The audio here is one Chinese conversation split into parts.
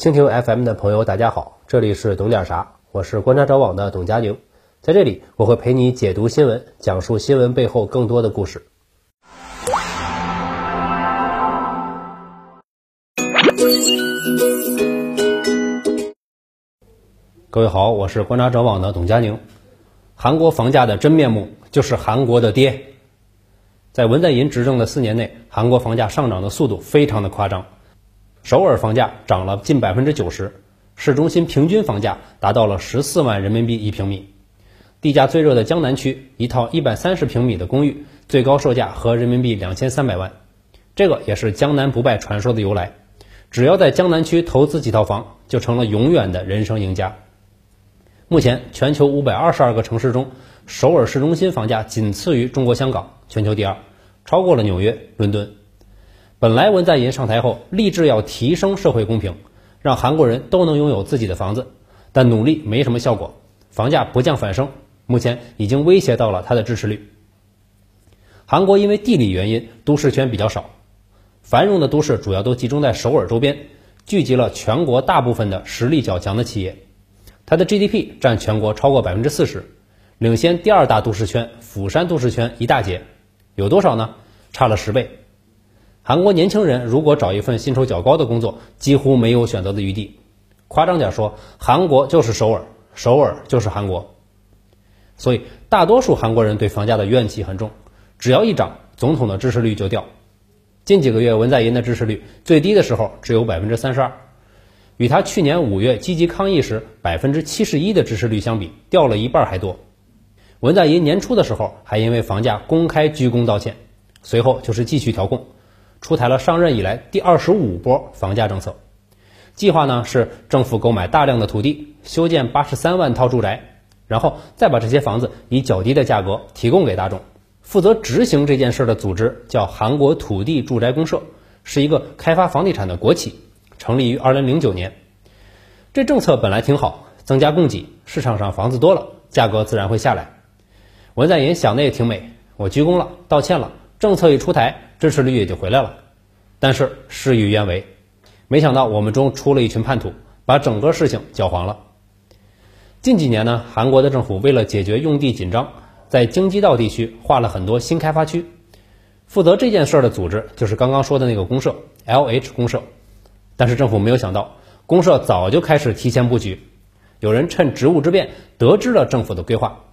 蜻蜓 FM 的朋友，大家好，这里是懂点啥，我是观察者网的董佳宁，在这里我会陪你解读新闻，讲述新闻背后更多的故事。各位好，我是观察者网的董佳宁。韩国房价的真面目就是韩国的跌。在文在寅执政的四年内，韩国房价上涨的速度非常的夸张。首尔房价涨了近百分之九十，市中心平均房价达到了十四万人民币一平米。地价最热的江南区，一套一百三十平米的公寓，最高售价合人民币两千三百万。这个也是江南不败传说的由来。只要在江南区投资几套房，就成了永远的人生赢家。目前，全球五百二十二个城市中，首尔市中心房价仅次于中国香港，全球第二，超过了纽约、伦敦。本来文在寅上台后立志要提升社会公平，让韩国人都能拥有自己的房子，但努力没什么效果，房价不降反升，目前已经威胁到了他的支持率。韩国因为地理原因，都市圈比较少，繁荣的都市主要都集中在首尔周边，聚集了全国大部分的实力较强的企业，它的 GDP 占全国超过百分之四十，领先第二大都市圈釜山都市圈一大截，有多少呢？差了十倍。韩国年轻人如果找一份薪酬较高的工作，几乎没有选择的余地。夸张点说，韩国就是首尔，首尔就是韩国。所以，大多数韩国人对房价的怨气很重，只要一涨，总统的支持率就掉。近几个月，文在寅的支持率最低的时候只有百分之三十二，与他去年五月积极抗议时百分之七十一的支持率相比，掉了一半还多。文在寅年初的时候还因为房价公开鞠躬道歉，随后就是继续调控。出台了上任以来第二十五波房价政策，计划呢是政府购买大量的土地，修建八十三万套住宅，然后再把这些房子以较低的价格提供给大众。负责执行这件事的组织叫韩国土地住宅公社，是一个开发房地产的国企，成立于二零零九年。这政策本来挺好，增加供给，市场上房子多了，价格自然会下来。文在寅想的也挺美，我鞠躬了，道歉了。政策一出台，支持率也就回来了。但是事与愿违，没想到我们中出了一群叛徒，把整个事情搅黄了。近几年呢，韩国的政府为了解决用地紧张，在京畿道地区划了很多新开发区。负责这件事儿的组织就是刚刚说的那个公社 LH 公社。但是政府没有想到，公社早就开始提前布局，有人趁职务之便得知了政府的规划。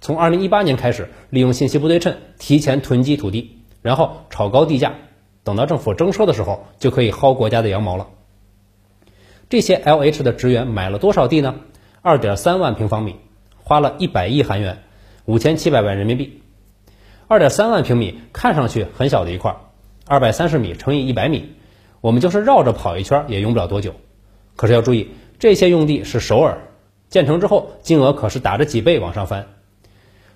从二零一八年开始，利用信息不对称，提前囤积土地，然后炒高地价，等到政府征收的时候，就可以薅国家的羊毛了。这些 LH 的职员买了多少地呢？二点三万平方米，花了一百亿韩元，五千七百万人民币。二点三万平米看上去很小的一块，二百三十米乘以一百米，我们就是绕着跑一圈也用不了多久。可是要注意，这些用地是首尔，建成之后金额可是打着几倍往上翻。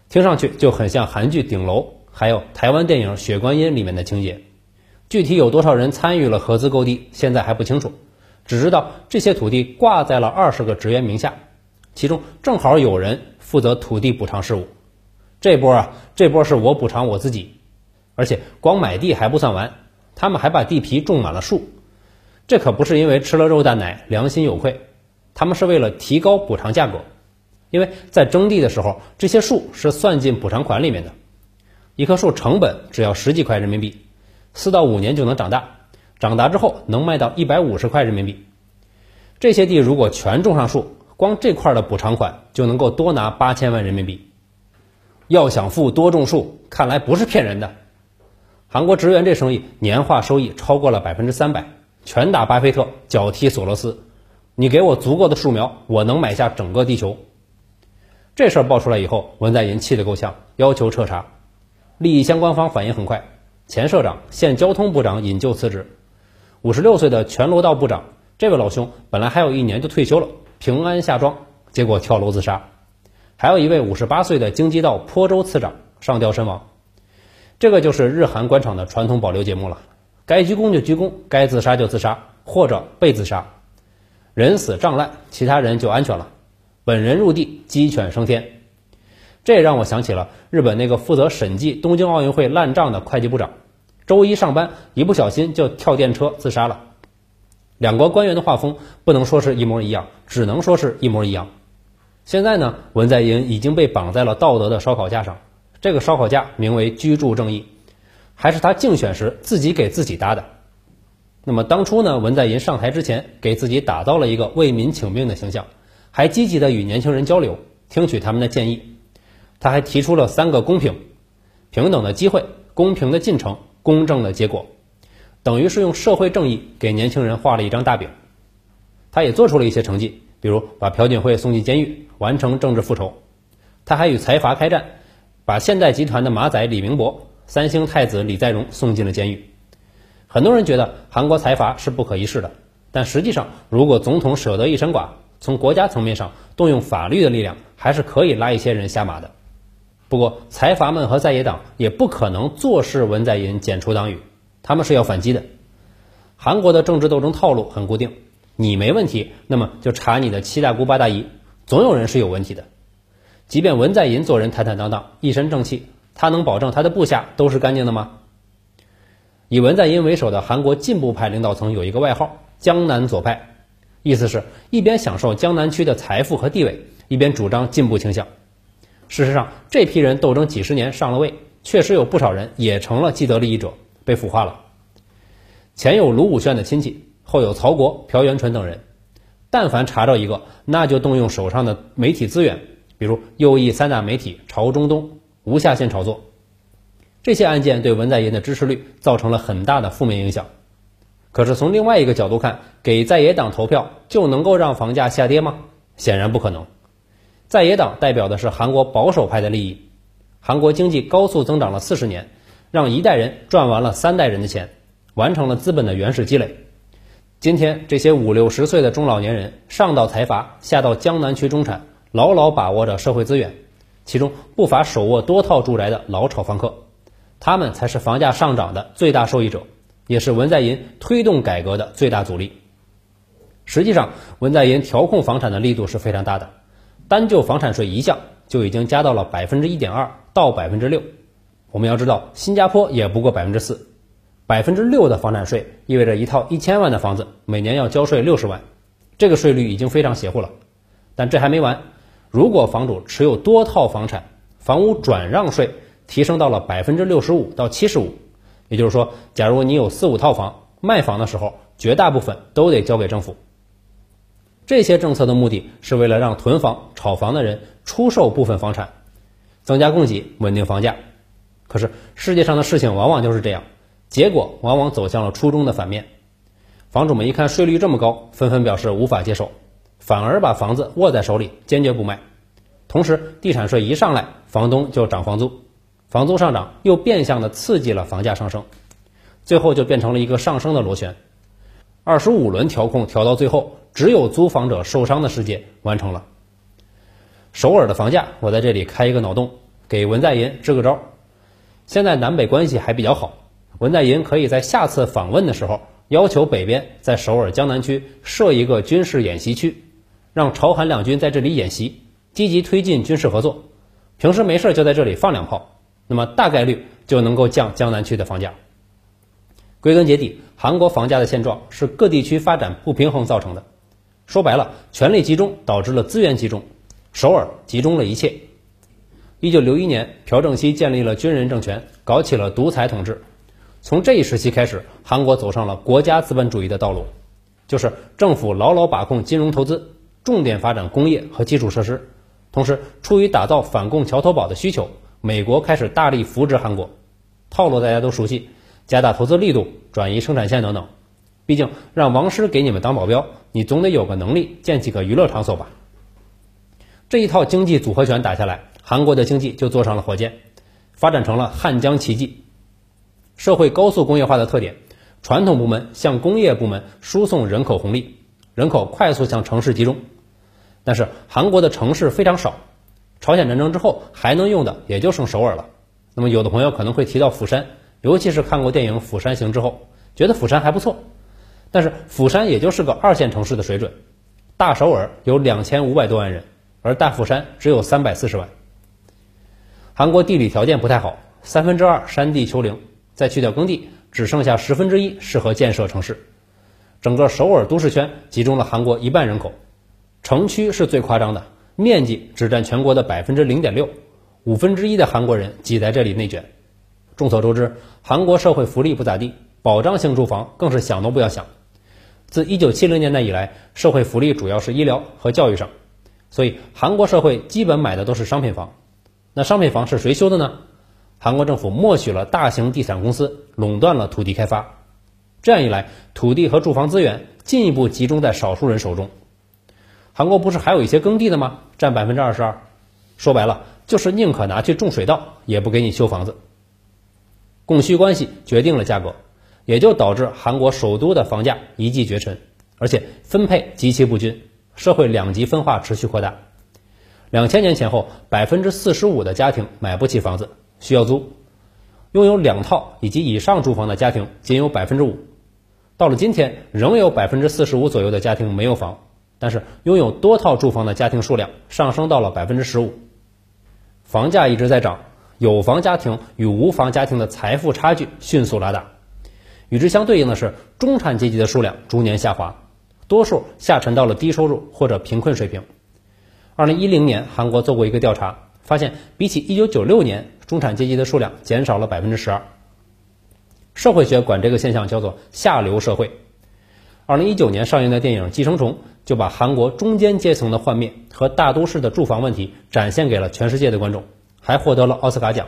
听上去就很像韩剧《顶楼》，还有台湾电影《血观音》里面的情节。具体有多少人参与了合资购地，现在还不清楚，只知道这些土地挂在了二十个职员名下，其中正好有人负责土地补偿事务。这波啊，这波是我补偿我自己，而且光买地还不算完，他们还把地皮种满了树。这可不是因为吃了肉蛋奶良心有愧，他们是为了提高补偿价格。因为在征地的时候，这些树是算进补偿款里面的，一棵树成本只要十几块人民币，四到五年就能长大，长大之后能卖到一百五十块人民币。这些地如果全种上树，光这块的补偿款就能够多拿八千万人民币。要想富，多种树，看来不是骗人的。韩国职员这生意年化收益超过了百分之三百，拳打巴菲特，脚踢索罗斯。你给我足够的树苗，我能买下整个地球。这事儿爆出来以后，文在寅气得够呛，要求彻查。利益相关方反应很快，前社长、现交通部长引咎辞职。五十六岁的全罗道部长，这位老兄本来还有一年就退休了，平安下庄，结果跳楼自杀。还有一位五十八岁的京畿道坡州次长上吊身亡。这个就是日韩官场的传统保留节目了，该鞠躬就鞠躬，该自杀就自杀，或者被自杀，人死账烂，其他人就安全了。本人入地，鸡犬升天。这让我想起了日本那个负责审计东京奥运会烂账的会计部长，周一上班一不小心就跳电车自杀了。两国官员的画风不能说是一模一样，只能说是一模一样。现在呢，文在寅已经被绑在了道德的烧烤架上，这个烧烤架名为居住正义，还是他竞选时自己给自己搭的。那么当初呢，文在寅上台之前，给自己打造了一个为民请命的形象，还积极的与年轻人交流，听取他们的建议。他还提出了三个公平：平等的机会、公平的进程、公正的结果。等于是用社会正义给年轻人画了一张大饼，他也做出了一些成绩，比如把朴槿惠送进监狱，完成政治复仇。他还与财阀开战，把现代集团的马仔李明博、三星太子李在镕送进了监狱。很多人觉得韩国财阀是不可一世的，但实际上，如果总统舍得一身剐，从国家层面上动用法律的力量，还是可以拉一些人下马的。不过，财阀们和在野党也不可能坐视文在寅剪除党羽。他们是要反击的。韩国的政治斗争套路很固定，你没问题，那么就查你的七大姑八大姨，总有人是有问题的。即便文在寅做人坦坦荡荡，一身正气，他能保证他的部下都是干净的吗？以文在寅为首的韩国进步派领导层有一个外号“江南左派”，意思是一边享受江南区的财富和地位，一边主张进步倾向。事实上，这批人斗争几十年上了位，确实有不少人也成了既得利益者。被腐化了。前有卢武铉的亲戚，后有曹国、朴元淳等人，但凡查着一个，那就动用手上的媒体资源，比如右翼三大媒体朝中东无下限炒作。这些案件对文在寅的支持率造成了很大的负面影响。可是从另外一个角度看，给在野党投票就能够让房价下跌吗？显然不可能。在野党代表的是韩国保守派的利益，韩国经济高速增长了四十年。让一代人赚完了三代人的钱，完成了资本的原始积累。今天这些五六十岁的中老年人，上到财阀，下到江南区中产，牢牢把握着社会资源，其中不乏手握多套住宅的老炒房客，他们才是房价上涨的最大受益者，也是文在寅推动改革的最大阻力。实际上，文在寅调控房产的力度是非常大的，单就房产税一项就已经加到了百分之一点二到百分之六。我们要知道，新加坡也不过百分之四，百分之六的房产税意味着一套一千万的房子每年要交税六十万，这个税率已经非常邪乎了。但这还没完，如果房主持有多套房产，房屋转让税提升到了百分之六十五到七十五，也就是说，假如你有四五套房，卖房的时候绝大部分都得交给政府。这些政策的目的是为了让囤房、炒房的人出售部分房产，增加供给，稳定房价。可是世界上的事情往往就是这样，结果往往走向了初衷的反面。房主们一看税率这么高，纷纷表示无法接受，反而把房子握在手里，坚决不卖。同时，地产税一上来，房东就涨房租，房租上涨又变相的刺激了房价上升，最后就变成了一个上升的螺旋。二十五轮调控调到最后，只有租房者受伤的世界完成了。首尔的房价，我在这里开一个脑洞，给文在寅支个招。现在南北关系还比较好，文在寅可以在下次访问的时候要求北边在首尔江南区设一个军事演习区，让朝韩两军在这里演习，积极推进军事合作。平时没事就在这里放两炮，那么大概率就能够降江南区的房价。归根结底，韩国房价的现状是各地区发展不平衡造成的。说白了，权力集中导致了资源集中，首尔集中了一切。一九六一年，朴正熙建立了军人政权，搞起了独裁统治。从这一时期开始，韩国走上了国家资本主义的道路，就是政府牢牢把控金融投资，重点发展工业和基础设施。同时，出于打造反共桥头堡的需求，美国开始大力扶植韩国。套路大家都熟悉，加大投资力度，转移生产线等等。毕竟让王师给你们当保镖，你总得有个能力建几个娱乐场所吧。这一套经济组合拳打下来。韩国的经济就坐上了火箭，发展成了汉江奇迹。社会高速工业化的特点，传统部门向工业部门输送人口红利，人口快速向城市集中。但是韩国的城市非常少，朝鲜战争之后还能用的也就剩首尔了。那么有的朋友可能会提到釜山，尤其是看过电影《釜山行》之后，觉得釜山还不错。但是釜山也就是个二线城市的水准，大首尔有两千五百多万人，而大釜山只有三百四十万。韩国地理条件不太好，三分之二山地丘陵，再去掉耕地，只剩下十分之一适合建设城市。整个首尔都市圈集中了韩国一半人口，城区是最夸张的，面积只占全国的百分之零点六，五分之一的韩国人挤在这里内卷。众所周知，韩国社会福利不咋地，保障性住房更是想都不要想。自一九七零年代以来，社会福利主要是医疗和教育上，所以韩国社会基本买的都是商品房。那商品房是谁修的呢？韩国政府默许了大型地产公司垄断了土地开发，这样一来，土地和住房资源进一步集中在少数人手中。韩国不是还有一些耕地的吗？占百分之二十二，说白了就是宁可拿去种水稻，也不给你修房子。供需关系决定了价格。也就导致韩国首都的房价一骑绝尘，而且分配极其不均，社会两极分化持续扩大。两千年前后，百分之四十五的家庭买不起房子，需要租；拥有两套以及以上住房的家庭仅有百分之五。到了今天，仍有百分之四十五左右的家庭没有房，但是拥有多套住房的家庭数量上升到了百分之十五。房价一直在涨，有房家庭与无房家庭的财富差距迅速拉大。与之相对应的是，中产阶级的数量逐年下滑，多数下沉到了低收入或者贫困水平。二零一零年，韩国做过一个调查，发现比起一九九六年，中产阶级的数量减少了百分之十二。社会学管这个现象叫做“下流社会”。二零一九年上映的电影《寄生虫》就把韩国中间阶层的幻灭和大都市的住房问题展现给了全世界的观众，还获得了奥斯卡奖。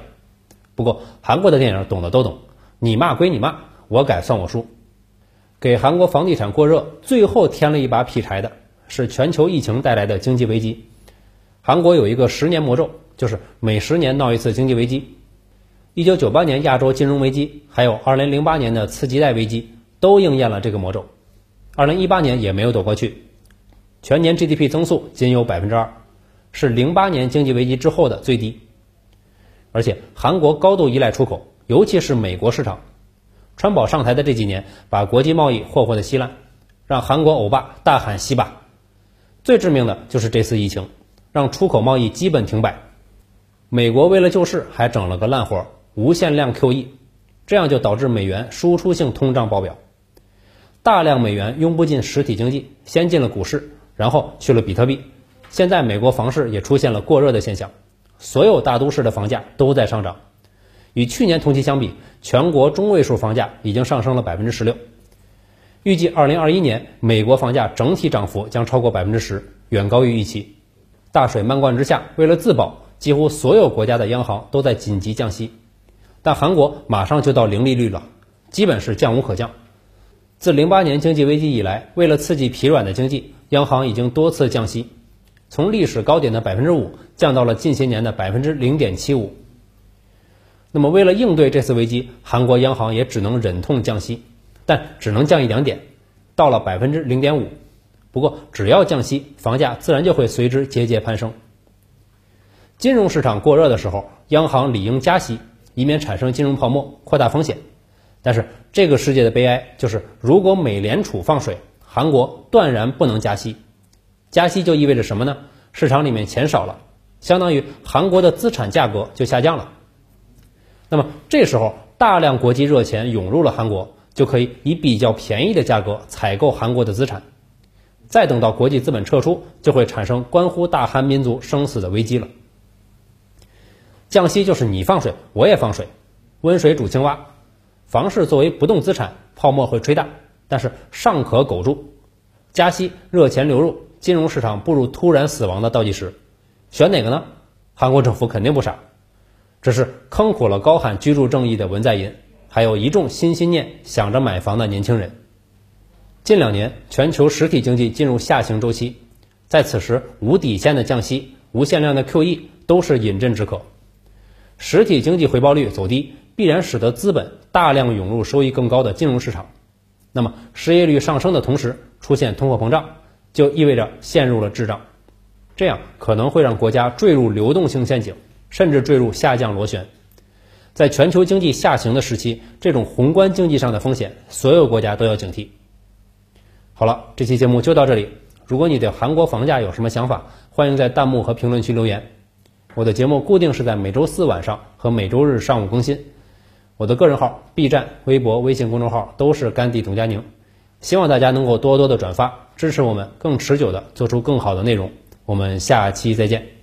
不过，韩国的电影懂的都懂，你骂归你骂。我改算我输，给韩国房地产过热最后添了一把劈柴的是全球疫情带来的经济危机。韩国有一个十年魔咒，就是每十年闹一次经济危机。一九九八年亚洲金融危机，还有二零零八年的次级贷危机，都应验了这个魔咒。二零一八年也没有躲过去，全年 GDP 增速仅有百分之二，是零八年经济危机之后的最低。而且韩国高度依赖出口，尤其是美国市场。川宝上台的这几年，把国际贸易霍霍的稀烂，让韩国欧巴大喊西巴。最致命的就是这次疫情，让出口贸易基本停摆。美国为了救市，还整了个烂活——无限量 QE，这样就导致美元输出性通胀爆表，大量美元涌不进实体经济，先进了股市，然后去了比特币。现在美国房市也出现了过热的现象，所有大都市的房价都在上涨。与去年同期相比，全国中位数房价已经上升了百分之十六。预计二零二一年美国房价整体涨幅将超过百分之十，远高于预期。大水漫灌之下，为了自保，几乎所有国家的央行都在紧急降息。但韩国马上就到零利率了，基本是降无可降。自零八年经济危机以来，为了刺激疲软的经济，央行已经多次降息，从历史高点的百分之五降到了近些年的百分之零点七五。那么，为了应对这次危机，韩国央行也只能忍痛降息，但只能降一两点，到了百分之零点五。不过，只要降息，房价自然就会随之节节攀升。金融市场过热的时候，央行理应加息，以免产生金融泡沫，扩大风险。但是，这个世界的悲哀就是，如果美联储放水，韩国断然不能加息。加息就意味着什么呢？市场里面钱少了，相当于韩国的资产价格就下降了。那么这时候，大量国际热钱涌入了韩国，就可以以比较便宜的价格采购韩国的资产。再等到国际资本撤出，就会产生关乎大韩民族生死的危机了。降息就是你放水，我也放水，温水煮青蛙。房市作为不动资产，泡沫会吹大，但是尚可苟住。加息，热钱流入，金融市场步入突然死亡的倒计时。选哪个呢？韩国政府肯定不傻。这是坑苦了高喊居住正义的文在寅，还有一众心心念想着买房的年轻人。近两年，全球实体经济进入下行周期，在此时无底线的降息、无限量的 QE 都是饮鸩止渴。实体经济回报率走低，必然使得资本大量涌入收益更高的金融市场。那么，失业率上升的同时出现通货膨胀，就意味着陷入了滞胀，这样可能会让国家坠入流动性陷阱。甚至坠入下降螺旋，在全球经济下行的时期，这种宏观经济上的风险，所有国家都要警惕。好了，这期节目就到这里。如果你对韩国房价有什么想法，欢迎在弹幕和评论区留言。我的节目固定是在每周四晚上和每周日上午更新。我的个人号、B 站、微博、微信公众号都是甘地董佳宁。希望大家能够多多的转发，支持我们更持久的做出更好的内容。我们下期再见。